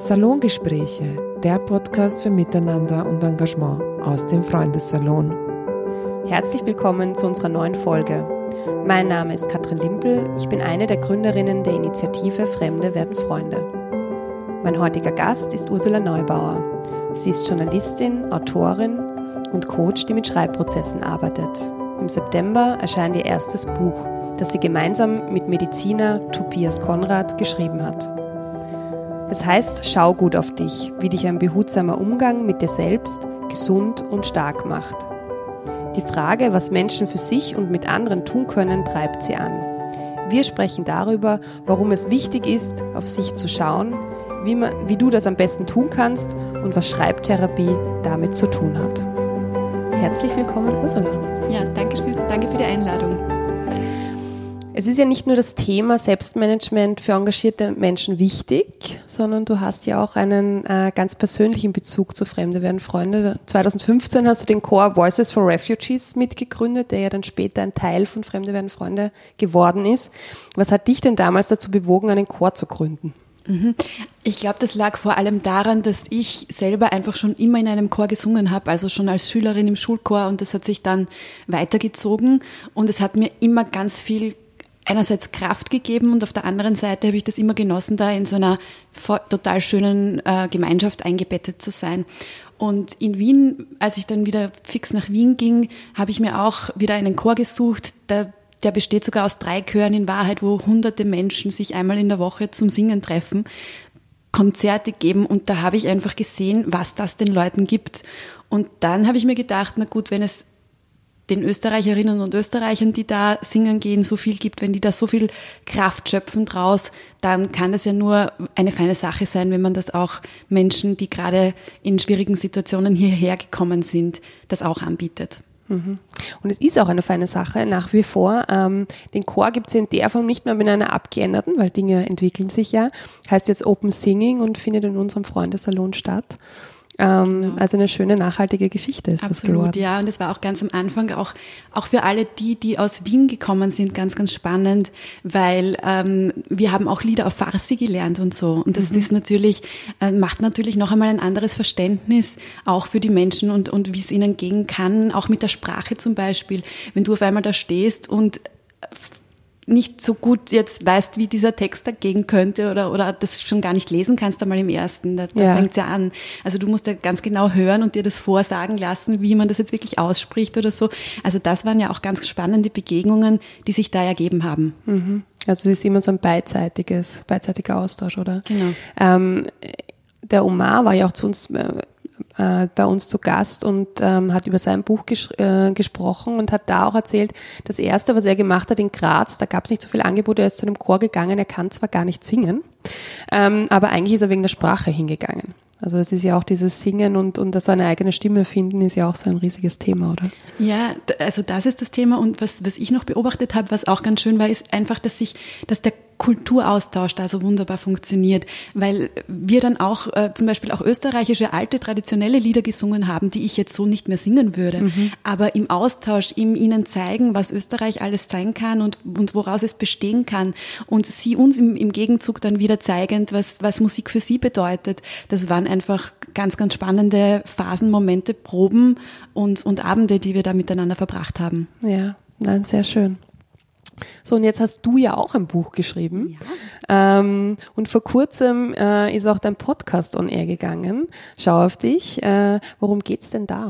Salongespräche, der Podcast für Miteinander und Engagement aus dem Freundessalon. Herzlich willkommen zu unserer neuen Folge. Mein Name ist Katrin Limpel, ich bin eine der Gründerinnen der Initiative Fremde werden Freunde. Mein heutiger Gast ist Ursula Neubauer. Sie ist Journalistin, Autorin und Coach, die mit Schreibprozessen arbeitet. Im September erscheint ihr erstes Buch, das sie gemeinsam mit Mediziner Tobias Konrad geschrieben hat. Es heißt, schau gut auf dich, wie dich ein behutsamer Umgang mit dir selbst gesund und stark macht. Die Frage, was Menschen für sich und mit anderen tun können, treibt sie an. Wir sprechen darüber, warum es wichtig ist, auf sich zu schauen, wie, man, wie du das am besten tun kannst und was Schreibtherapie damit zu tun hat. Herzlich willkommen, Ursula. Ja, danke, danke für die Einladung. Es ist ja nicht nur das Thema Selbstmanagement für engagierte Menschen wichtig, sondern du hast ja auch einen äh, ganz persönlichen Bezug zu Fremde werden Freunde. 2015 hast du den Chor Voices for Refugees mitgegründet, der ja dann später ein Teil von Fremde werden Freunde geworden ist. Was hat dich denn damals dazu bewogen, einen Chor zu gründen? Mhm. Ich glaube, das lag vor allem daran, dass ich selber einfach schon immer in einem Chor gesungen habe, also schon als Schülerin im Schulchor und das hat sich dann weitergezogen und es hat mir immer ganz viel einerseits Kraft gegeben und auf der anderen Seite habe ich das immer genossen, da in so einer total schönen äh, Gemeinschaft eingebettet zu sein. Und in Wien, als ich dann wieder fix nach Wien ging, habe ich mir auch wieder einen Chor gesucht, der, der besteht sogar aus drei Chören in Wahrheit, wo hunderte Menschen sich einmal in der Woche zum Singen treffen, Konzerte geben und da habe ich einfach gesehen, was das den Leuten gibt. Und dann habe ich mir gedacht, na gut, wenn es den Österreicherinnen und Österreichern, die da singen gehen, so viel gibt, wenn die da so viel Kraft schöpfen draus, dann kann das ja nur eine feine Sache sein, wenn man das auch Menschen, die gerade in schwierigen Situationen hierher gekommen sind, das auch anbietet. Mhm. Und es ist auch eine feine Sache, nach wie vor. Ähm, den Chor gibt es in der Form nicht mehr mit einer abgeänderten, weil Dinge entwickeln sich ja. Heißt jetzt Open Singing und findet in unserem Freundesalon statt. Ähm, genau. Also eine schöne nachhaltige Geschichte ist Absolut, das geworden. ja. Und es war auch ganz am Anfang auch, auch für alle die, die aus Wien gekommen sind, ganz, ganz spannend, weil ähm, wir haben auch Lieder auf Farsi gelernt und so. Und das mhm. ist natürlich, äh, macht natürlich noch einmal ein anderes Verständnis auch für die Menschen und, und wie es ihnen gehen kann, auch mit der Sprache zum Beispiel. Wenn du auf einmal da stehst und nicht so gut jetzt weißt, wie dieser Text dagegen könnte oder, oder das schon gar nicht lesen kannst einmal im ersten. Da, da ja. fängt's ja an. Also du musst ja ganz genau hören und dir das vorsagen lassen, wie man das jetzt wirklich ausspricht oder so. Also das waren ja auch ganz spannende Begegnungen, die sich da ergeben haben. Mhm. Also es ist immer so ein beidseitiges, beidseitiger Austausch, oder? Genau. Ähm, der Omar war ja auch zu uns äh, bei uns zu Gast und ähm, hat über sein Buch ges äh, gesprochen und hat da auch erzählt, das erste, was er gemacht hat in Graz, da gab es nicht so viel Angebot, er ist zu einem Chor gegangen, er kann zwar gar nicht singen, ähm, aber eigentlich ist er wegen der Sprache hingegangen. Also es ist ja auch dieses Singen und, und das eigene Stimme finden, ist ja auch so ein riesiges Thema, oder? Ja, also das ist das Thema und was, was ich noch beobachtet habe, was auch ganz schön war, ist einfach, dass sich, dass der Kulturaustausch da so wunderbar funktioniert, weil wir dann auch äh, zum Beispiel auch österreichische alte traditionelle Lieder gesungen haben, die ich jetzt so nicht mehr singen würde. Mhm. Aber im Austausch, im ihnen zeigen, was Österreich alles sein kann und, und woraus es bestehen kann und sie uns im, im Gegenzug dann wieder zeigend, was, was Musik für sie bedeutet. Das waren einfach ganz, ganz spannende Phasen, Momente, Proben und, und Abende, die wir da miteinander verbracht haben. Ja, nein, sehr schön. So, und jetzt hast du ja auch ein Buch geschrieben. Ja. Ähm, und vor kurzem äh, ist auch dein Podcast on air gegangen. Schau auf dich. Äh, worum geht's denn da?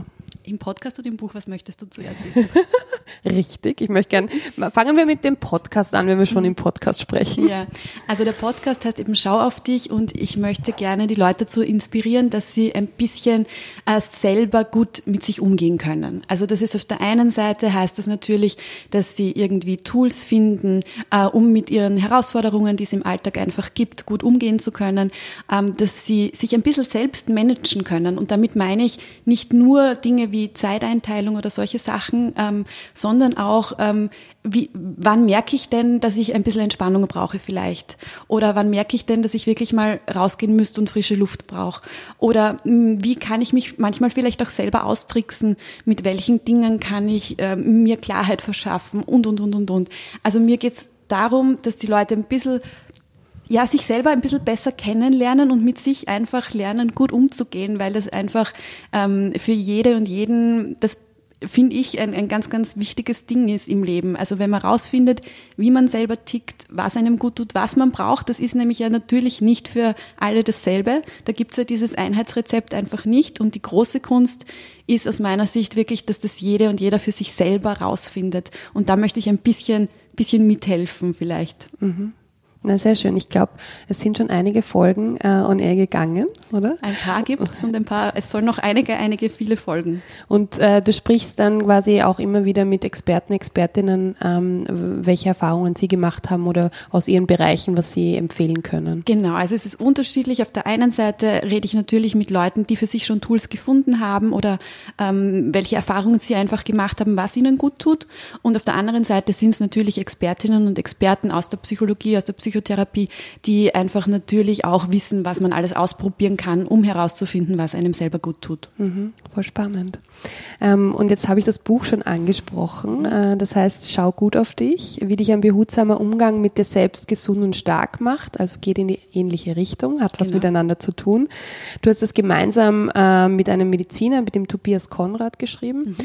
Im Podcast oder im Buch, was möchtest du zuerst wissen? Richtig, ich möchte gern, fangen wir mit dem Podcast an, wenn wir schon im Podcast sprechen. Ja, also der Podcast heißt eben Schau auf dich und ich möchte gerne die Leute dazu inspirieren, dass sie ein bisschen äh, selber gut mit sich umgehen können. Also das ist auf der einen Seite heißt das natürlich, dass sie irgendwie Tools finden, äh, um mit ihren Herausforderungen, die es im Alltag einfach gibt, gut umgehen zu können, ähm, dass sie sich ein bisschen selbst managen können. Und damit meine ich nicht nur Dinge wie wie Zeiteinteilung oder solche Sachen, ähm, sondern auch, ähm, wie, wann merke ich denn, dass ich ein bisschen Entspannung brauche vielleicht? Oder wann merke ich denn, dass ich wirklich mal rausgehen müsste und frische Luft brauche? Oder mh, hm, wie kann ich mich manchmal vielleicht auch selber austricksen? Mit welchen Dingen kann ich äh, mir Klarheit verschaffen? Und, und, und, und, und. Also mir geht's darum, dass die Leute ein bisschen ja, sich selber ein bisschen besser kennenlernen und mit sich einfach lernen, gut umzugehen, weil das einfach ähm, für jede und jeden das finde ich, ein, ein ganz, ganz wichtiges Ding ist im Leben. Also wenn man rausfindet, wie man selber tickt, was einem gut tut, was man braucht, das ist nämlich ja natürlich nicht für alle dasselbe. Da gibt's ja dieses Einheitsrezept einfach nicht. Und die große Kunst ist aus meiner Sicht wirklich, dass das jede und jeder für sich selber rausfindet. Und da möchte ich ein bisschen, bisschen mithelfen vielleicht. Mhm. Na, sehr schön. Ich glaube, es sind schon einige Folgen äh, on air gegangen, oder? Ein paar gibt es und ein paar, es soll noch einige, einige viele Folgen. Und äh, du sprichst dann quasi auch immer wieder mit Experten, Expertinnen, ähm, welche Erfahrungen sie gemacht haben oder aus ihren Bereichen, was sie empfehlen können. Genau, also es ist unterschiedlich. Auf der einen Seite rede ich natürlich mit Leuten, die für sich schon Tools gefunden haben oder ähm, welche Erfahrungen sie einfach gemacht haben, was ihnen gut tut. Und auf der anderen Seite sind es natürlich Expertinnen und Experten aus der Psychologie, aus der Psychologie, Psychotherapie, die einfach natürlich auch wissen, was man alles ausprobieren kann, um herauszufinden, was einem selber gut tut. Mhm, voll spannend. Ähm, und jetzt habe ich das Buch schon angesprochen. Äh, das heißt, schau gut auf dich, wie dich ein behutsamer Umgang mit dir selbst gesund und stark macht. Also geht in die ähnliche Richtung, hat was genau. miteinander zu tun. Du hast das gemeinsam äh, mit einem Mediziner, mit dem Tobias Konrad geschrieben. Mhm.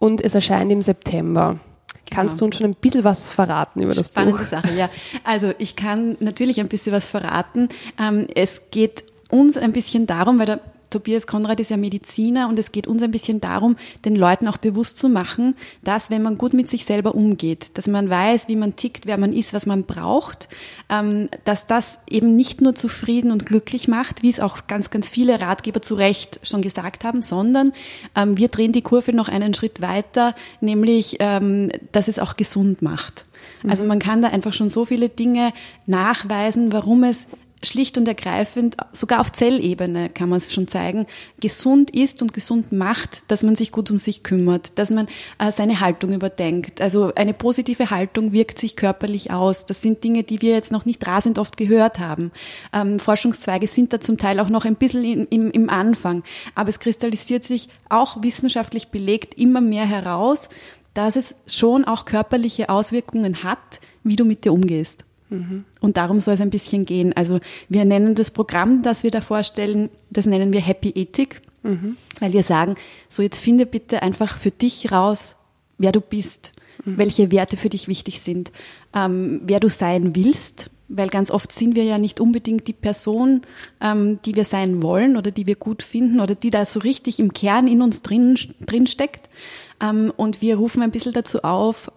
Und es erscheint im September. Kannst du uns schon ein bisschen was verraten über das Spannende Buch? Spannende Sache, ja. Also ich kann natürlich ein bisschen was verraten. Ähm, es geht uns ein bisschen darum, weil der Tobias Konrad ist ja Mediziner und es geht uns ein bisschen darum, den Leuten auch bewusst zu machen, dass wenn man gut mit sich selber umgeht, dass man weiß, wie man tickt, wer man ist, was man braucht, ähm, dass das eben nicht nur zufrieden und glücklich macht, wie es auch ganz, ganz viele Ratgeber zu Recht schon gesagt haben, sondern ähm, wir drehen die Kurve noch einen Schritt weiter, nämlich, ähm, dass es auch gesund macht. Also mhm. man kann da einfach schon so viele Dinge nachweisen, warum es schlicht und ergreifend, sogar auf Zellebene kann man es schon zeigen, gesund ist und gesund macht, dass man sich gut um sich kümmert, dass man äh, seine Haltung überdenkt. Also eine positive Haltung wirkt sich körperlich aus. Das sind Dinge, die wir jetzt noch nicht rasend oft gehört haben. Ähm, Forschungszweige sind da zum Teil auch noch ein bisschen im, im, im Anfang. Aber es kristallisiert sich auch wissenschaftlich belegt immer mehr heraus, dass es schon auch körperliche Auswirkungen hat, wie du mit dir umgehst. Und darum soll es ein bisschen gehen. Also wir nennen das Programm, das wir da vorstellen, das nennen wir Happy Ethik, mhm. weil wir sagen, so jetzt finde bitte einfach für dich raus, wer du bist, mhm. welche Werte für dich wichtig sind, ähm, wer du sein willst, weil ganz oft sind wir ja nicht unbedingt die Person, ähm, die wir sein wollen oder die wir gut finden oder die da so richtig im Kern in uns drin, drin steckt. Ähm, und wir rufen ein bisschen dazu auf,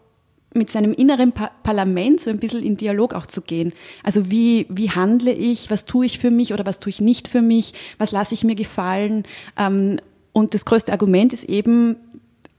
mit seinem inneren pa Parlament so ein bisschen in Dialog auch zu gehen. Also wie, wie handle ich, was tue ich für mich oder was tue ich nicht für mich, was lasse ich mir gefallen. Ähm, und das größte Argument ist eben,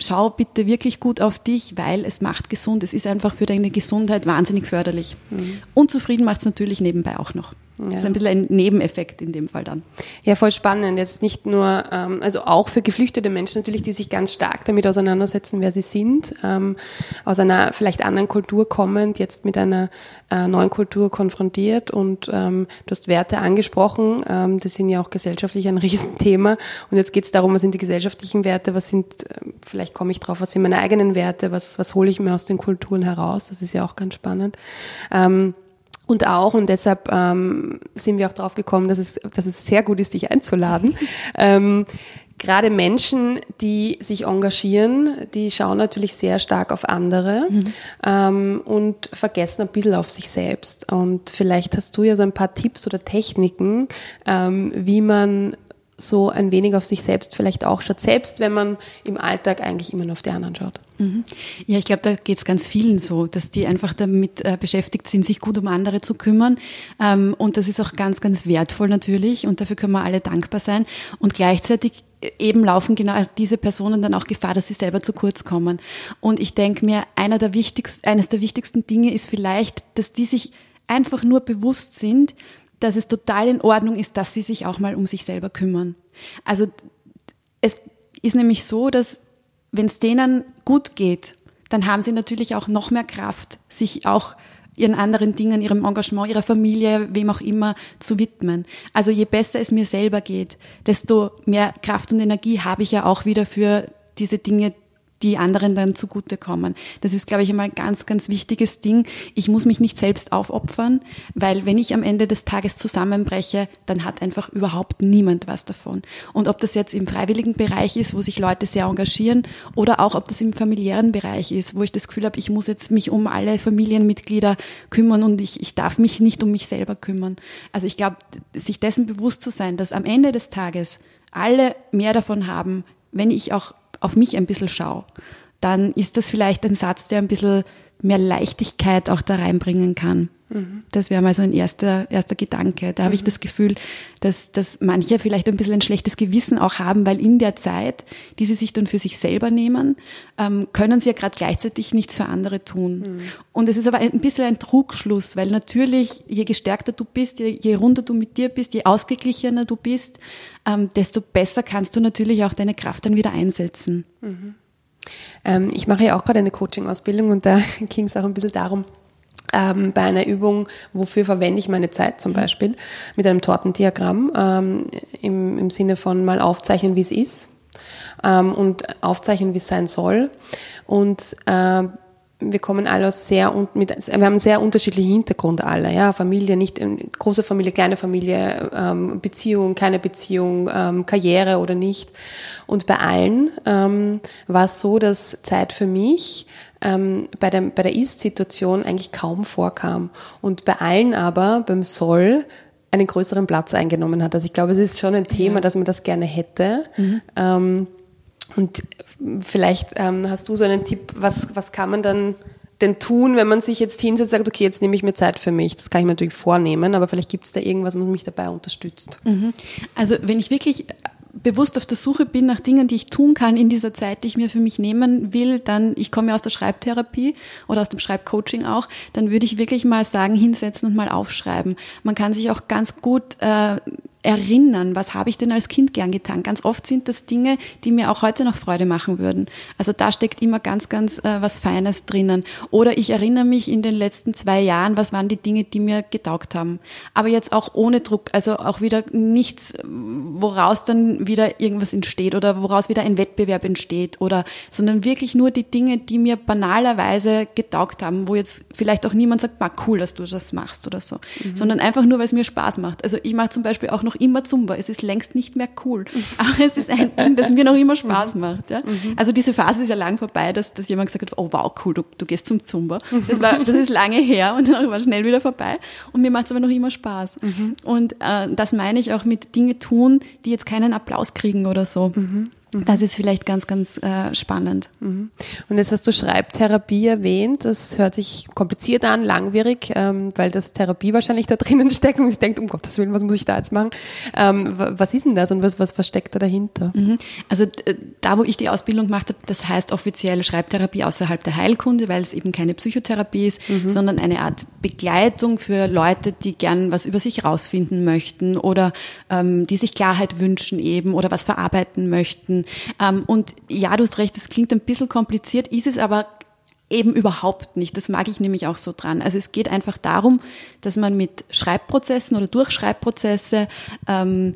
schau bitte wirklich gut auf dich, weil es macht gesund. Es ist einfach für deine Gesundheit wahnsinnig förderlich. Mhm. Und zufrieden macht es natürlich nebenbei auch noch. Ja. Das ist ein bisschen ein Nebeneffekt in dem Fall dann. Ja, voll spannend. Jetzt nicht nur, ähm, also auch für geflüchtete Menschen natürlich, die sich ganz stark damit auseinandersetzen, wer sie sind, ähm, aus einer vielleicht anderen Kultur kommend, jetzt mit einer äh, neuen Kultur konfrontiert und ähm, du hast Werte angesprochen, ähm, das sind ja auch gesellschaftlich ein Riesenthema und jetzt geht es darum, was sind die gesellschaftlichen Werte, was sind, äh, vielleicht komme ich drauf, was sind meine eigenen Werte, was, was hole ich mir aus den Kulturen heraus, das ist ja auch ganz spannend. Ähm, und auch, und deshalb ähm, sind wir auch drauf gekommen, dass es, dass es sehr gut ist, dich einzuladen. ähm, gerade Menschen, die sich engagieren, die schauen natürlich sehr stark auf andere mhm. ähm, und vergessen ein bisschen auf sich selbst. Und vielleicht hast du ja so ein paar Tipps oder Techniken, ähm, wie man so ein wenig auf sich selbst vielleicht auch schaut, selbst wenn man im Alltag eigentlich immer nur auf die anderen schaut. Mhm. Ja, ich glaube, da geht es ganz vielen so, dass die einfach damit äh, beschäftigt sind, sich gut um andere zu kümmern. Ähm, und das ist auch ganz, ganz wertvoll natürlich und dafür können wir alle dankbar sein. Und gleichzeitig äh, eben laufen genau diese Personen dann auch Gefahr, dass sie selber zu kurz kommen. Und ich denke mir, einer der wichtigsten, eines der wichtigsten Dinge ist vielleicht, dass die sich einfach nur bewusst sind, dass es total in Ordnung ist, dass sie sich auch mal um sich selber kümmern. Also es ist nämlich so, dass wenn es denen gut geht, dann haben sie natürlich auch noch mehr Kraft, sich auch ihren anderen Dingen, ihrem Engagement, ihrer Familie, wem auch immer zu widmen. Also je besser es mir selber geht, desto mehr Kraft und Energie habe ich ja auch wieder für diese Dinge, die anderen dann zugutekommen. Das ist, glaube ich, einmal ein ganz, ganz wichtiges Ding. Ich muss mich nicht selbst aufopfern, weil wenn ich am Ende des Tages zusammenbreche, dann hat einfach überhaupt niemand was davon. Und ob das jetzt im freiwilligen Bereich ist, wo sich Leute sehr engagieren, oder auch ob das im familiären Bereich ist, wo ich das Gefühl habe, ich muss jetzt mich um alle Familienmitglieder kümmern und ich, ich darf mich nicht um mich selber kümmern. Also ich glaube, sich dessen bewusst zu sein, dass am Ende des Tages alle mehr davon haben, wenn ich auch auf mich ein bisschen schaue, dann ist das vielleicht ein Satz, der ein bisschen mehr Leichtigkeit auch da reinbringen kann. Mhm. Das wäre mal so ein erster, erster Gedanke. Da mhm. habe ich das Gefühl, dass, dass manche vielleicht ein bisschen ein schlechtes Gewissen auch haben, weil in der Zeit, die sie sich dann für sich selber nehmen, ähm, können sie ja gerade gleichzeitig nichts für andere tun. Mhm. Und es ist aber ein bisschen ein Trugschluss, weil natürlich, je gestärkter du bist, je, je runder du mit dir bist, je ausgeglichener du bist, ähm, desto besser kannst du natürlich auch deine Kraft dann wieder einsetzen. Mhm. Ähm, ich mache ja auch gerade eine Coaching-Ausbildung und da ging es auch ein bisschen darum, ähm, bei einer Übung, wofür verwende ich meine Zeit zum Beispiel, mit einem Tortendiagramm ähm, im, im Sinne von mal aufzeichnen, wie es ist ähm, und aufzeichnen, wie es sein soll. Und äh, wir kommen alle aus sehr mit, wir haben sehr unterschiedliche Hintergründe alle, ja, Familie, nicht ähm, große Familie, kleine Familie, ähm, Beziehung, keine Beziehung, ähm, Karriere oder nicht. Und bei allen ähm, war es so, dass Zeit für mich ähm, bei der bei der Ist-Situation eigentlich kaum vorkam und bei allen aber beim Soll einen größeren Platz eingenommen hat. Also ich glaube, es ist schon ein Thema, ja. dass man das gerne hätte. Mhm. Und vielleicht ähm, hast du so einen Tipp, was, was kann man dann denn tun, wenn man sich jetzt hinsetzt und sagt, okay, jetzt nehme ich mir Zeit für mich. Das kann ich mir natürlich vornehmen, aber vielleicht gibt es da irgendwas, was mich dabei unterstützt. Mhm. Also wenn ich wirklich bewusst auf der Suche bin nach Dingen, die ich tun kann in dieser Zeit, die ich mir für mich nehmen will, dann, ich komme ja aus der Schreibtherapie oder aus dem Schreibcoaching auch, dann würde ich wirklich mal sagen, hinsetzen und mal aufschreiben. Man kann sich auch ganz gut äh, erinnern, was habe ich denn als Kind gern getan. Ganz oft sind das Dinge, die mir auch heute noch Freude machen würden. Also da steckt immer ganz, ganz äh, was Feines drinnen. Oder ich erinnere mich in den letzten zwei Jahren, was waren die Dinge, die mir getaugt haben. Aber jetzt auch ohne Druck, also auch wieder nichts, woraus dann wieder irgendwas entsteht oder woraus wieder ein Wettbewerb entsteht oder, sondern wirklich nur die Dinge, die mir banalerweise getaugt haben, wo jetzt vielleicht auch niemand sagt, ma cool, dass du das machst oder so, mhm. sondern einfach nur, weil es mir Spaß macht. Also ich mache zum Beispiel auch noch noch immer Zumba. Es ist längst nicht mehr cool. Aber es ist ein Ding, das mir noch immer Spaß macht. Ja? Mhm. Also diese Phase ist ja lang vorbei, dass, dass jemand gesagt hat, oh wow, cool, du, du gehst zum Zumba. Das, war, das ist lange her und dann war schnell wieder vorbei. Und mir macht es aber noch immer Spaß. Mhm. Und äh, das meine ich auch mit Dinge tun, die jetzt keinen Applaus kriegen oder so. Mhm. Mhm. Das ist vielleicht ganz, ganz äh, spannend. Mhm. Und jetzt hast du Schreibtherapie erwähnt. Das hört sich kompliziert an, langwierig, ähm, weil das Therapie wahrscheinlich da drinnen steckt und man sich denkt, um Gottes Willen, was muss ich da jetzt machen? Ähm, was ist denn das und was, was, was steckt da dahinter? Mhm. Also da, wo ich die Ausbildung gemacht habe, das heißt offiziell Schreibtherapie außerhalb der Heilkunde, weil es eben keine Psychotherapie ist, mhm. sondern eine Art Begleitung für Leute, die gern was über sich rausfinden möchten oder ähm, die sich Klarheit wünschen eben oder was verarbeiten möchten ähm, und ja, du hast recht, es klingt ein bisschen kompliziert, ist es aber eben überhaupt nicht. Das mag ich nämlich auch so dran. Also es geht einfach darum, dass man mit Schreibprozessen oder durch Schreibprozesse ähm,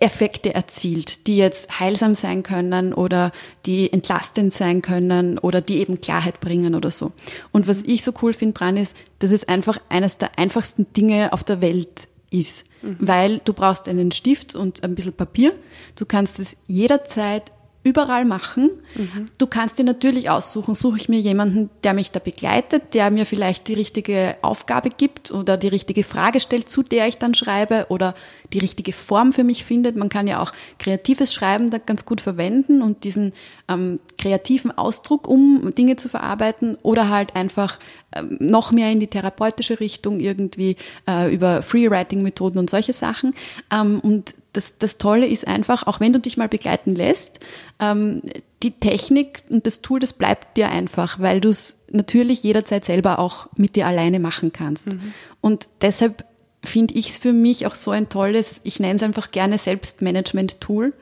Effekte erzielt, die jetzt heilsam sein können oder die entlastend sein können oder die eben Klarheit bringen oder so. Und was ich so cool finde dran ist, dass es einfach eines der einfachsten Dinge auf der Welt ist, mhm. weil du brauchst einen Stift und ein bisschen Papier. Du kannst es jederzeit überall machen. Mhm. Du kannst dir natürlich aussuchen, suche ich mir jemanden, der mich da begleitet, der mir vielleicht die richtige Aufgabe gibt oder die richtige Frage stellt, zu der ich dann schreibe oder die richtige Form für mich findet. Man kann ja auch kreatives Schreiben da ganz gut verwenden und diesen ähm, kreativen Ausdruck, um Dinge zu verarbeiten oder halt einfach ähm, noch mehr in die therapeutische Richtung irgendwie äh, über Freewriting-Methoden und solche Sachen. Ähm, und das, das Tolle ist einfach, auch wenn du dich mal begleiten lässt, ähm, die Technik und das Tool, das bleibt dir einfach, weil du es natürlich jederzeit selber auch mit dir alleine machen kannst. Mhm. Und deshalb finde ich es für mich auch so ein tolles, ich nenne es einfach gerne Selbstmanagement-Tool,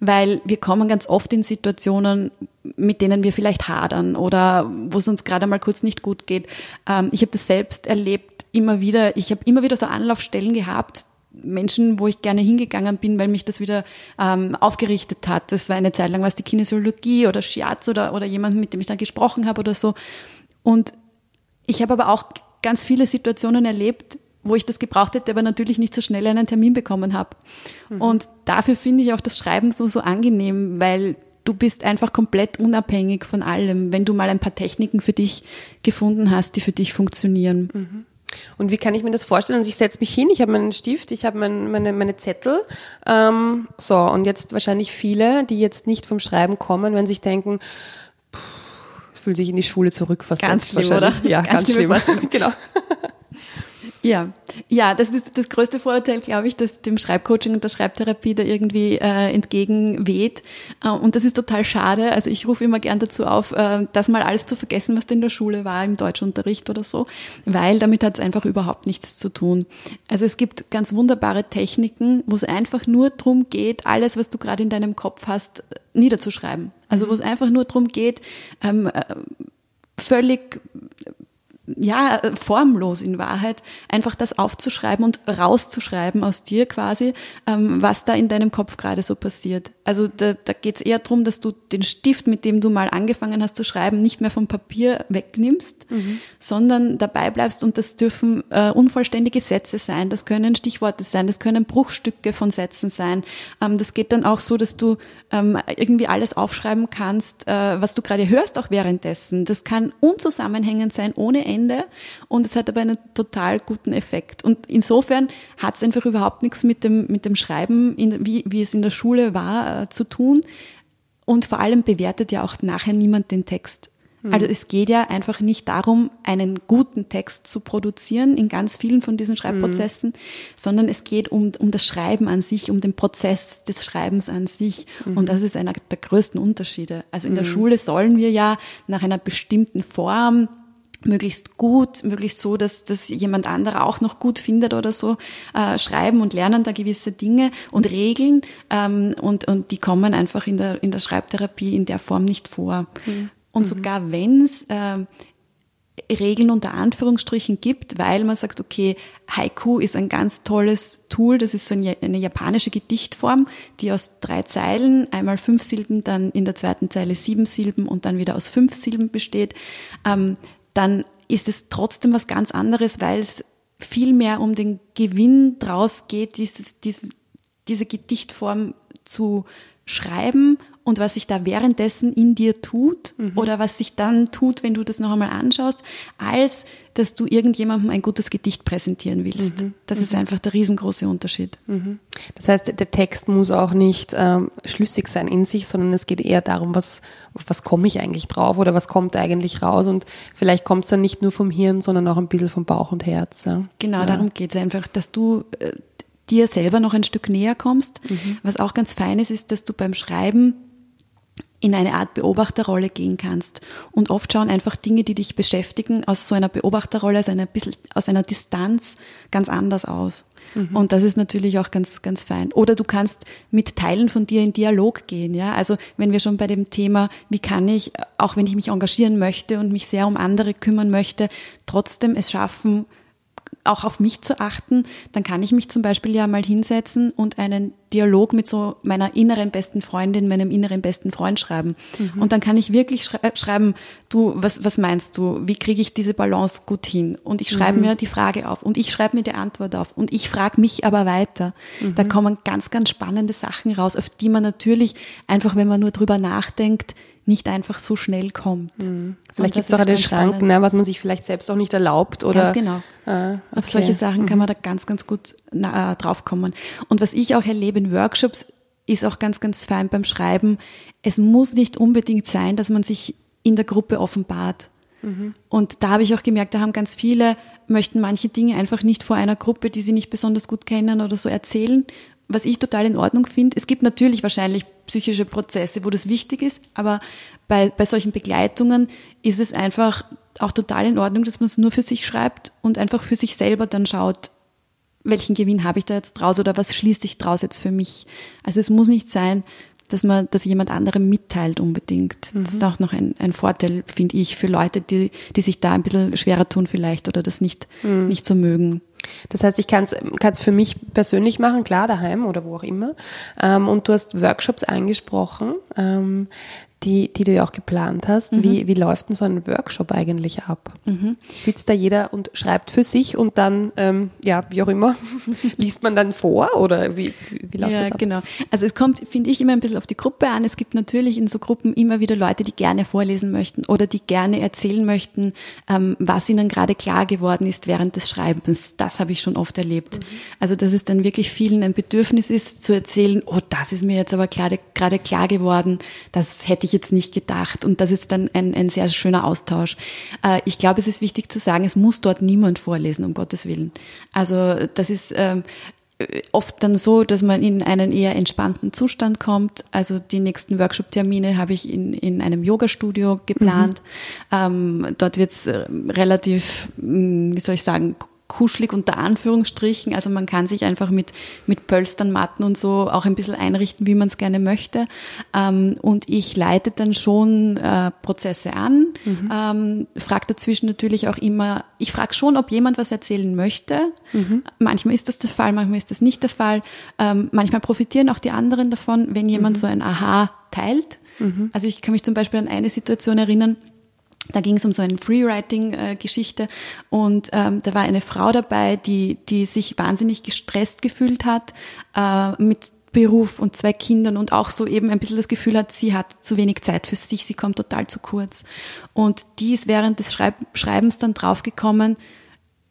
weil wir kommen ganz oft in Situationen, mit denen wir vielleicht hadern oder wo es uns gerade mal kurz nicht gut geht. Ähm, ich habe das selbst erlebt, immer wieder, ich habe immer wieder so Anlaufstellen gehabt, Menschen, wo ich gerne hingegangen bin, weil mich das wieder ähm, aufgerichtet hat. Das war eine Zeit lang was die Kinesiologie oder Shiatsu oder, oder jemand, mit dem ich dann gesprochen habe oder so. Und ich habe aber auch ganz viele Situationen erlebt, wo ich das gebraucht hätte, aber natürlich nicht so schnell einen Termin bekommen habe. Mhm. Und dafür finde ich auch das Schreiben so, so angenehm, weil du bist einfach komplett unabhängig von allem, wenn du mal ein paar Techniken für dich gefunden hast, die für dich funktionieren. Mhm. Und wie kann ich mir das vorstellen? Also ich setze mich hin, ich habe meinen Stift, ich habe mein, meine, meine Zettel. Ähm, so, und jetzt wahrscheinlich viele, die jetzt nicht vom Schreiben kommen, wenn sich denken, fühlt sich in die Schule zurückversetzt. Ganz schlimm, oder? Ja, ganz, ganz schlimm. genau. Ja, ja, das ist das größte Vorurteil, glaube ich, dass dem Schreibcoaching und der Schreibtherapie da irgendwie äh, entgegenweht. Äh, und das ist total schade. Also ich rufe immer gern dazu auf, äh, das mal alles zu vergessen, was da in der Schule war, im Deutschunterricht oder so, weil damit hat es einfach überhaupt nichts zu tun. Also es gibt ganz wunderbare Techniken, wo es einfach nur darum geht, alles, was du gerade in deinem Kopf hast, niederzuschreiben. Also wo es einfach nur darum geht, ähm, äh, völlig ja, formlos in Wahrheit, einfach das aufzuschreiben und rauszuschreiben aus dir quasi, ähm, was da in deinem Kopf gerade so passiert. Also da, da geht es eher darum, dass du den Stift, mit dem du mal angefangen hast zu schreiben, nicht mehr vom Papier wegnimmst, mhm. sondern dabei bleibst und das dürfen äh, unvollständige Sätze sein, das können Stichworte sein, das können Bruchstücke von Sätzen sein. Ähm, das geht dann auch so, dass du ähm, irgendwie alles aufschreiben kannst, äh, was du gerade hörst, auch währenddessen. Das kann unzusammenhängend sein, ohne Ende Ende und es hat aber einen total guten Effekt. Und insofern hat es einfach überhaupt nichts mit dem, mit dem Schreiben, in, wie, wie es in der Schule war, äh, zu tun. Und vor allem bewertet ja auch nachher niemand den Text. Hm. Also es geht ja einfach nicht darum, einen guten Text zu produzieren in ganz vielen von diesen Schreibprozessen, mhm. sondern es geht um, um das Schreiben an sich, um den Prozess des Schreibens an sich. Mhm. Und das ist einer der größten Unterschiede. Also in mhm. der Schule sollen wir ja nach einer bestimmten Form möglichst gut, möglichst so, dass, dass jemand anderer auch noch gut findet oder so, äh, schreiben und lernen da gewisse Dinge und Regeln ähm, und, und die kommen einfach in der, in der Schreibtherapie in der Form nicht vor. Mhm. Und sogar wenn es äh, Regeln unter Anführungsstrichen gibt, weil man sagt, okay, Haiku ist ein ganz tolles Tool, das ist so eine japanische Gedichtform, die aus drei Zeilen, einmal fünf Silben, dann in der zweiten Zeile sieben Silben und dann wieder aus fünf Silben besteht. Ähm, dann ist es trotzdem was ganz anderes, weil es viel mehr um den Gewinn draus geht, dieses, dieses, diese Gedichtform zu schreiben und was sich da währenddessen in dir tut mhm. oder was sich dann tut, wenn du das noch einmal anschaust, als dass du irgendjemandem ein gutes Gedicht präsentieren willst. Mhm. Das mhm. ist einfach der riesengroße Unterschied. Mhm. Das heißt, der Text muss auch nicht ähm, schlüssig sein in sich, sondern es geht eher darum, was, was komme ich eigentlich drauf oder was kommt eigentlich raus und vielleicht kommt es dann nicht nur vom Hirn, sondern auch ein bisschen vom Bauch und Herz. Ja. Genau, ja. darum geht es einfach, dass du äh, dir selber noch ein Stück näher kommst. Mhm. Was auch ganz fein ist, ist, dass du beim Schreiben in eine Art Beobachterrolle gehen kannst. Und oft schauen einfach Dinge, die dich beschäftigen, aus so einer Beobachterrolle, aus einer, bisschen, aus einer Distanz ganz anders aus. Mhm. Und das ist natürlich auch ganz, ganz fein. Oder du kannst mit Teilen von dir in Dialog gehen, ja. Also wenn wir schon bei dem Thema, wie kann ich, auch wenn ich mich engagieren möchte und mich sehr um andere kümmern möchte, trotzdem es schaffen, auch auf mich zu achten, dann kann ich mich zum Beispiel ja mal hinsetzen und einen Dialog mit so meiner inneren besten Freundin, meinem inneren besten Freund schreiben. Mhm. Und dann kann ich wirklich schrei schreiben, du, was, was meinst du? Wie kriege ich diese Balance gut hin? Und ich schreibe mhm. mir die Frage auf und ich schreibe mir die Antwort auf und ich frage mich aber weiter. Mhm. Da kommen ganz, ganz spannende Sachen raus, auf die man natürlich einfach, wenn man nur drüber nachdenkt, nicht einfach so schnell kommt. Mhm. Vielleicht gibt es auch den Schranken, ne, was man sich vielleicht selbst auch nicht erlaubt. Oder, ganz genau. Ah, okay. Auf solche Sachen mhm. kann man da ganz, ganz gut na, äh, draufkommen. Und was ich auch erlebe in Workshops, ist auch ganz, ganz fein beim Schreiben. Es muss nicht unbedingt sein, dass man sich in der Gruppe offenbart. Mhm. Und da habe ich auch gemerkt, da haben ganz viele, möchten manche Dinge einfach nicht vor einer Gruppe, die sie nicht besonders gut kennen oder so erzählen, was ich total in Ordnung finde. Es gibt natürlich wahrscheinlich psychische Prozesse, wo das wichtig ist, aber bei, bei solchen Begleitungen ist es einfach auch total in Ordnung, dass man es nur für sich schreibt und einfach für sich selber dann schaut, welchen Gewinn habe ich da jetzt draus oder was schließt sich draus jetzt für mich. Also es muss nicht sein, dass man, dass jemand anderem mitteilt unbedingt. Mhm. Das ist auch noch ein, ein Vorteil, finde ich, für Leute, die, die sich da ein bisschen schwerer tun vielleicht oder das nicht, mhm. nicht so mögen. Das heißt, ich kann es für mich persönlich machen, klar, daheim oder wo auch immer. Ähm, und du hast Workshops angesprochen. Ähm, die, die du ja auch geplant hast. Mhm. Wie, wie läuft denn so ein Workshop eigentlich ab? Mhm. Sitzt da jeder und schreibt für sich und dann, ähm, ja, wie auch immer, liest man dann vor oder wie, wie läuft ja, das ab? genau. Also es kommt, finde ich, immer ein bisschen auf die Gruppe an. Es gibt natürlich in so Gruppen immer wieder Leute, die gerne vorlesen möchten oder die gerne erzählen möchten, ähm, was ihnen gerade klar geworden ist während des Schreibens. Das habe ich schon oft erlebt. Mhm. Also dass es dann wirklich vielen ein Bedürfnis ist zu erzählen, oh, das ist mir jetzt aber gerade, gerade klar geworden, das hätte ich ich jetzt nicht gedacht. Und das ist dann ein, ein sehr schöner Austausch. Äh, ich glaube, es ist wichtig zu sagen, es muss dort niemand vorlesen, um Gottes Willen. Also das ist ähm, oft dann so, dass man in einen eher entspannten Zustand kommt. Also die nächsten Workshop-Termine habe ich in, in einem Yoga-Studio geplant. Mhm. Ähm, dort wird es äh, relativ, hm, wie soll ich sagen, kuschelig unter Anführungsstrichen. Also man kann sich einfach mit, mit Pölstern, Matten und so auch ein bisschen einrichten, wie man es gerne möchte. Ähm, und ich leite dann schon äh, Prozesse an, mhm. ähm, frage dazwischen natürlich auch immer, ich frage schon, ob jemand was erzählen möchte. Mhm. Manchmal ist das der Fall, manchmal ist das nicht der Fall. Ähm, manchmal profitieren auch die anderen davon, wenn jemand mhm. so ein Aha teilt. Mhm. Also ich kann mich zum Beispiel an eine Situation erinnern, da ging es um so eine Freewriting-Geschichte und ähm, da war eine Frau dabei, die, die sich wahnsinnig gestresst gefühlt hat äh, mit Beruf und zwei Kindern und auch so eben ein bisschen das Gefühl hat, sie hat zu wenig Zeit für sich, sie kommt total zu kurz. Und die ist während des Schreib Schreibens dann draufgekommen,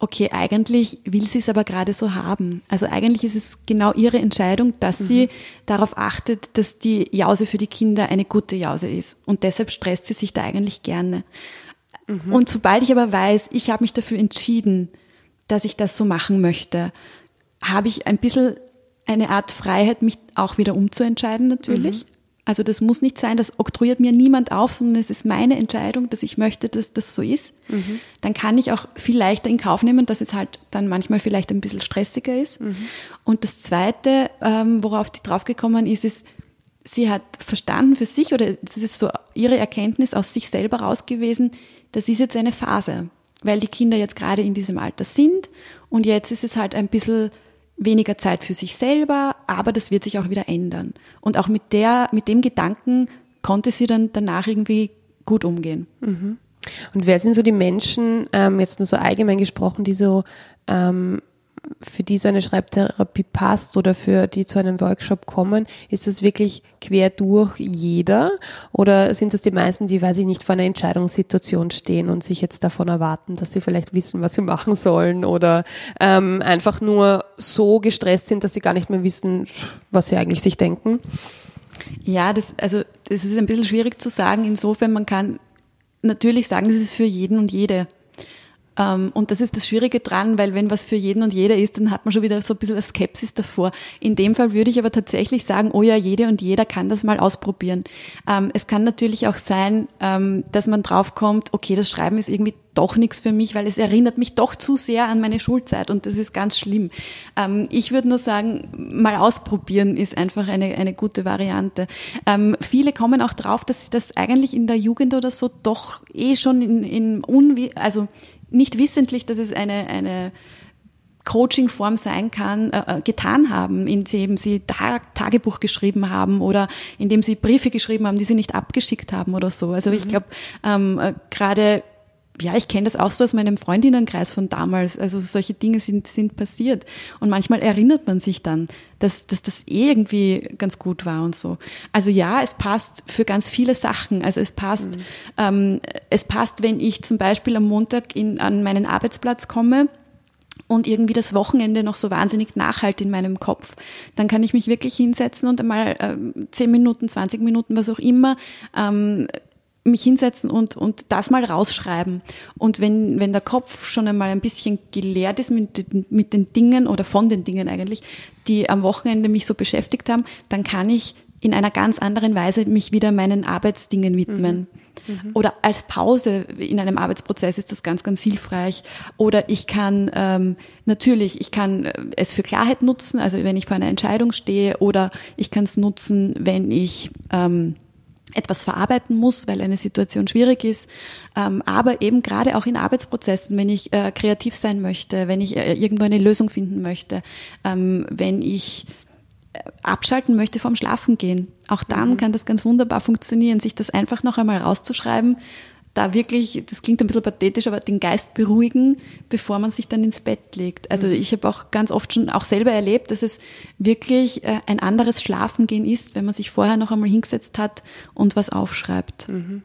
okay, eigentlich will sie es aber gerade so haben. Also eigentlich ist es genau ihre Entscheidung, dass mhm. sie darauf achtet, dass die Jause für die Kinder eine gute Jause ist. Und deshalb stresst sie sich da eigentlich gerne. Mhm. Und sobald ich aber weiß, ich habe mich dafür entschieden, dass ich das so machen möchte, habe ich ein bisschen eine Art Freiheit, mich auch wieder umzuentscheiden natürlich. Mhm. Also das muss nicht sein, das oktroyiert mir niemand auf, sondern es ist meine Entscheidung, dass ich möchte, dass das so ist. Mhm. Dann kann ich auch viel leichter in Kauf nehmen, dass es halt dann manchmal vielleicht ein bisschen stressiger ist. Mhm. Und das Zweite, ähm, worauf die draufgekommen ist, ist, sie hat verstanden für sich, oder das ist so ihre Erkenntnis aus sich selber raus gewesen, das ist jetzt eine Phase, weil die Kinder jetzt gerade in diesem Alter sind und jetzt ist es halt ein bisschen weniger Zeit für sich selber, aber das wird sich auch wieder ändern. Und auch mit der, mit dem Gedanken konnte sie dann danach irgendwie gut umgehen. Mhm. Und wer sind so die Menschen, ähm, jetzt nur so allgemein gesprochen, die so ähm, für die so eine Schreibtherapie passt oder für die zu einem Workshop kommen, ist das wirklich quer durch jeder? Oder sind das die meisten, die, weiß ich nicht, vor einer Entscheidungssituation stehen und sich jetzt davon erwarten, dass sie vielleicht wissen, was sie machen sollen oder ähm, einfach nur so gestresst sind, dass sie gar nicht mehr wissen, was sie eigentlich sich denken? Ja, das, also, das ist ein bisschen schwierig zu sagen. Insofern, man kann natürlich sagen, das ist für jeden und jede. Ähm, und das ist das Schwierige dran, weil wenn was für jeden und jeder ist, dann hat man schon wieder so ein bisschen eine Skepsis davor. In dem Fall würde ich aber tatsächlich sagen, oh ja, jede und jeder kann das mal ausprobieren. Ähm, es kann natürlich auch sein, ähm, dass man draufkommt, okay, das Schreiben ist irgendwie doch nichts für mich, weil es erinnert mich doch zu sehr an meine Schulzeit und das ist ganz schlimm. ich würde nur sagen, mal ausprobieren ist einfach eine, eine gute Variante. viele kommen auch drauf, dass sie das eigentlich in der Jugend oder so doch eh schon in, in Unwi also nicht wissentlich, dass es eine, eine Coaching-Form sein kann, äh, äh, getan haben, indem sie Tag, Tagebuch geschrieben haben oder indem sie Briefe geschrieben haben, die sie nicht abgeschickt haben oder so. Also mhm. ich glaube, ähm, äh, gerade ja, ich kenne das auch so aus meinem Freundinnenkreis von damals. Also solche Dinge sind, sind passiert. Und manchmal erinnert man sich dann, dass, dass das eh irgendwie ganz gut war und so. Also ja, es passt für ganz viele Sachen. Also es passt, mhm. ähm, es passt, wenn ich zum Beispiel am Montag in, an meinen Arbeitsplatz komme und irgendwie das Wochenende noch so wahnsinnig nachhalt in meinem Kopf, dann kann ich mich wirklich hinsetzen und einmal ähm, 10 Minuten, 20 Minuten, was auch immer, ähm, mich hinsetzen und, und das mal rausschreiben. Und wenn, wenn der Kopf schon einmal ein bisschen geleert ist mit, den, mit den Dingen oder von den Dingen eigentlich, die am Wochenende mich so beschäftigt haben, dann kann ich in einer ganz anderen Weise mich wieder meinen Arbeitsdingen widmen. Mhm. Mhm. Oder als Pause in einem Arbeitsprozess ist das ganz, ganz hilfreich. Oder ich kann ähm, natürlich, ich kann äh, es für Klarheit nutzen, also wenn ich vor einer Entscheidung stehe, oder ich kann es nutzen, wenn ich ähm, etwas verarbeiten muss, weil eine Situation schwierig ist, ähm, aber eben gerade auch in Arbeitsprozessen, wenn ich äh, kreativ sein möchte, wenn ich äh, irgendwo eine Lösung finden möchte, ähm, wenn ich äh, abschalten möchte vorm Schlafen gehen. Auch dann mhm. kann das ganz wunderbar funktionieren, sich das einfach noch einmal rauszuschreiben, da wirklich, das klingt ein bisschen pathetisch, aber den Geist beruhigen, bevor man sich dann ins Bett legt. Also mhm. ich habe auch ganz oft schon auch selber erlebt, dass es wirklich äh, ein anderes Schlafengehen ist, wenn man sich vorher noch einmal hingesetzt hat und was aufschreibt. Mhm.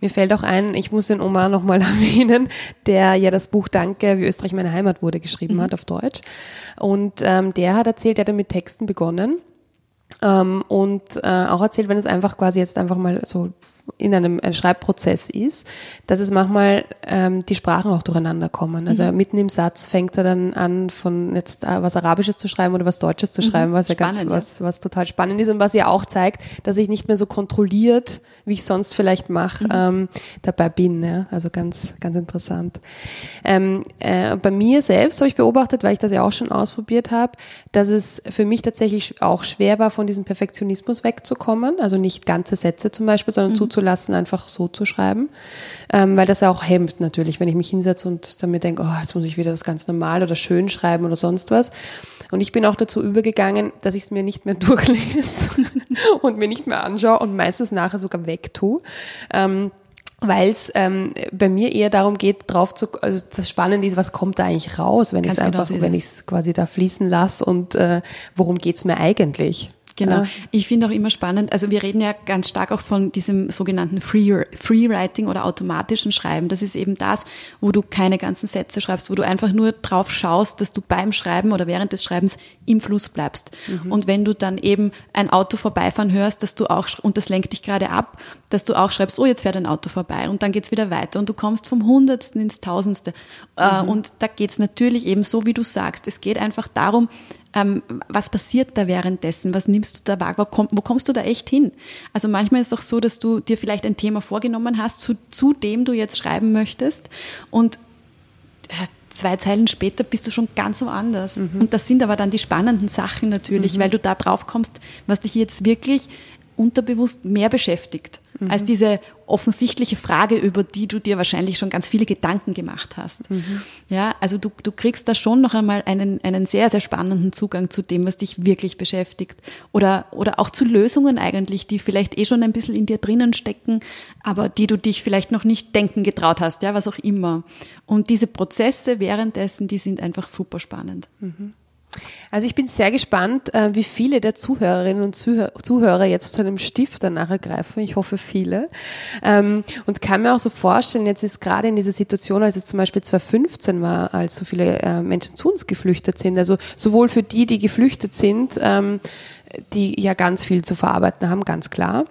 Mir fällt auch ein, ich muss den Omar nochmal erwähnen, der ja das Buch Danke, wie Österreich meine Heimat wurde geschrieben mhm. hat auf Deutsch. Und ähm, der hat erzählt, er hat mit Texten begonnen ähm, und äh, auch erzählt, wenn es einfach quasi jetzt einfach mal so in einem, einem Schreibprozess ist, dass es manchmal ähm, die Sprachen auch durcheinander kommen. Also mhm. mitten im Satz fängt er dann an, von jetzt äh, was Arabisches zu schreiben oder was Deutsches zu mhm. schreiben, was spannend, ja ganz was, was total spannend ist und was ja auch zeigt, dass ich nicht mehr so kontrolliert, wie ich sonst vielleicht mache, mhm. ähm, dabei bin. Ja? Also ganz, ganz interessant. Ähm, äh, bei mir selbst habe ich beobachtet, weil ich das ja auch schon ausprobiert habe, dass es für mich tatsächlich auch schwer war, von diesem Perfektionismus wegzukommen. Also nicht ganze Sätze zum Beispiel, sondern mhm zuzulassen, einfach so zu schreiben, ähm, weil das ja auch hemmt natürlich, wenn ich mich hinsetze und dann mir denke, oh, jetzt muss ich wieder das ganz normal oder schön schreiben oder sonst was. Und ich bin auch dazu übergegangen, dass ich es mir nicht mehr durchlese und mir nicht mehr anschaue und meistens nachher sogar wegtue. Ähm, weil es ähm, bei mir eher darum geht, drauf zu, also das Spannende ist, was kommt da eigentlich raus, wenn ich es genau einfach, so wenn ich es quasi da fließen lasse und äh, worum geht's mir eigentlich? Genau. Ich finde auch immer spannend, also wir reden ja ganz stark auch von diesem sogenannten Free, Free Writing oder automatischen Schreiben. Das ist eben das, wo du keine ganzen Sätze schreibst, wo du einfach nur drauf schaust, dass du beim Schreiben oder während des Schreibens im Fluss bleibst. Mhm. Und wenn du dann eben ein Auto vorbeifahren hörst, dass du auch, und das lenkt dich gerade ab, dass du auch schreibst, oh, jetzt fährt ein Auto vorbei und dann geht's wieder weiter und du kommst vom Hundertsten ins Tausendste. Äh, mhm. Und da geht's natürlich eben so, wie du sagst. Es geht einfach darum, ähm, was passiert da währenddessen? Was nimmst du da wahr? Wo, komm, wo, kommst du da echt hin? Also manchmal ist es auch so, dass du dir vielleicht ein Thema vorgenommen hast, zu, zu dem du jetzt schreiben möchtest und äh, zwei Zeilen später bist du schon ganz woanders. Mhm. Und das sind aber dann die spannenden Sachen natürlich, mhm. weil du da drauf kommst, was dich jetzt wirklich unterbewusst mehr beschäftigt, mhm. als diese offensichtliche Frage, über die du dir wahrscheinlich schon ganz viele Gedanken gemacht hast. Mhm. Ja, also du, du kriegst da schon noch einmal einen, einen sehr, sehr spannenden Zugang zu dem, was dich wirklich beschäftigt. Oder, oder auch zu Lösungen eigentlich, die vielleicht eh schon ein bisschen in dir drinnen stecken, aber die du dich vielleicht noch nicht denken getraut hast, ja, was auch immer. Und diese Prozesse währenddessen, die sind einfach super spannend. Mhm. Also ich bin sehr gespannt, äh, wie viele der Zuhörerinnen und Zuhörer jetzt zu einem Stift danach ergreifen. Ich hoffe viele. Ähm, und kann mir auch so vorstellen, jetzt ist gerade in dieser Situation, als es zum Beispiel 2015 war, als so viele äh, Menschen zu uns geflüchtet sind, also sowohl für die, die geflüchtet sind, ähm, die ja ganz viel zu verarbeiten haben, ganz klar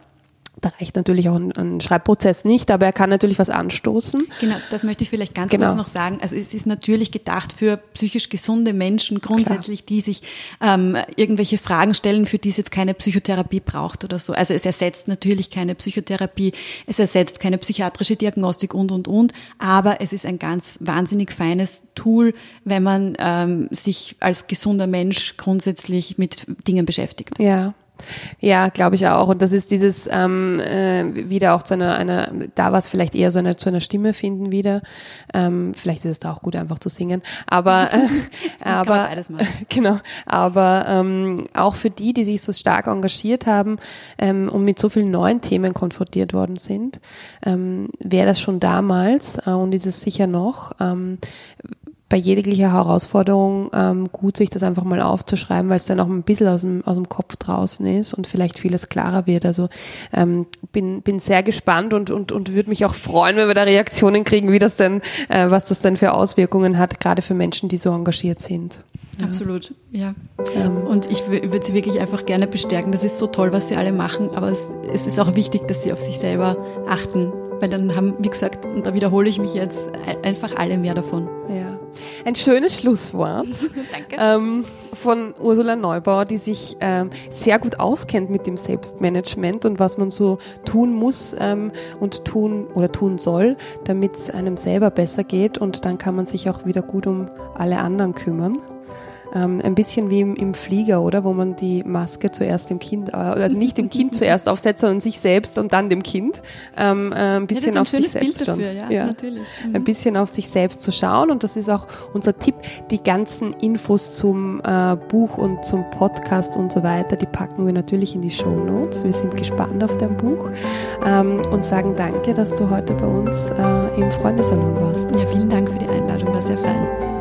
da reicht natürlich auch ein, ein, Schreibprozess nicht, aber er kann natürlich was anstoßen. Genau, das möchte ich vielleicht ganz genau. kurz noch sagen. Also es ist natürlich gedacht für psychisch gesunde Menschen grundsätzlich, Klar. die sich ähm, irgendwelche Fragen stellen, für die es jetzt keine Psychotherapie braucht oder so. Also es ersetzt natürlich keine Psychotherapie, es ersetzt keine psychiatrische Diagnostik und, und, und, aber es ist ein ganz wahnsinnig feines Tool, wenn man ähm, sich als gesunder Mensch grundsätzlich mit Dingen beschäftigt. Ja, ja, glaube ich auch. Und das ist dieses ähm, äh, wieder auch zu einer, einer da war es vielleicht eher so eine, zu einer Stimme finden wieder. Ähm, vielleicht ist es da auch gut, einfach zu singen. Aber, äh, aber genau. Aber ähm, auch für die, die sich so stark engagiert haben ähm, und mit so vielen neuen Themen konfrontiert worden sind, ähm, wäre das schon damals äh, und ist es sicher noch. Ähm, bei jeglicher Herausforderung ähm, gut, sich das einfach mal aufzuschreiben, weil es dann auch ein bisschen aus dem, aus dem Kopf draußen ist und vielleicht vieles klarer wird. Also ähm, bin, bin sehr gespannt und, und, und würde mich auch freuen, wenn wir da Reaktionen kriegen, wie das denn, äh, was das denn für Auswirkungen hat, gerade für Menschen, die so engagiert sind. Ja. Absolut, ja. Ähm. Und ich würde Sie wirklich einfach gerne bestärken. Das ist so toll, was Sie alle machen, aber es, es ist auch wichtig, dass Sie auf sich selber achten, weil dann haben, wie gesagt, und da wiederhole ich mich jetzt, einfach alle mehr davon. Ja. Ein schönes Schlusswort. Ähm, von Ursula Neubauer, die sich ähm, sehr gut auskennt mit dem Selbstmanagement und was man so tun muss ähm, und tun oder tun soll, damit es einem selber besser geht und dann kann man sich auch wieder gut um alle anderen kümmern. Ähm, ein bisschen wie im, im, Flieger, oder? Wo man die Maske zuerst dem Kind, äh, also nicht dem Kind zuerst aufsetzt, sondern sich selbst und dann dem Kind. Ähm, äh, ein bisschen ja, auf sich selbst dafür, ja, ja. natürlich. Mhm. Ein bisschen auf sich selbst zu schauen und das ist auch unser Tipp. Die ganzen Infos zum äh, Buch und zum Podcast und so weiter, die packen wir natürlich in die Show Notes. Wir sind gespannt auf dein Buch ähm, und sagen danke, dass du heute bei uns äh, im Freundesalon warst. Ja, vielen Dank für die Einladung, war sehr fein.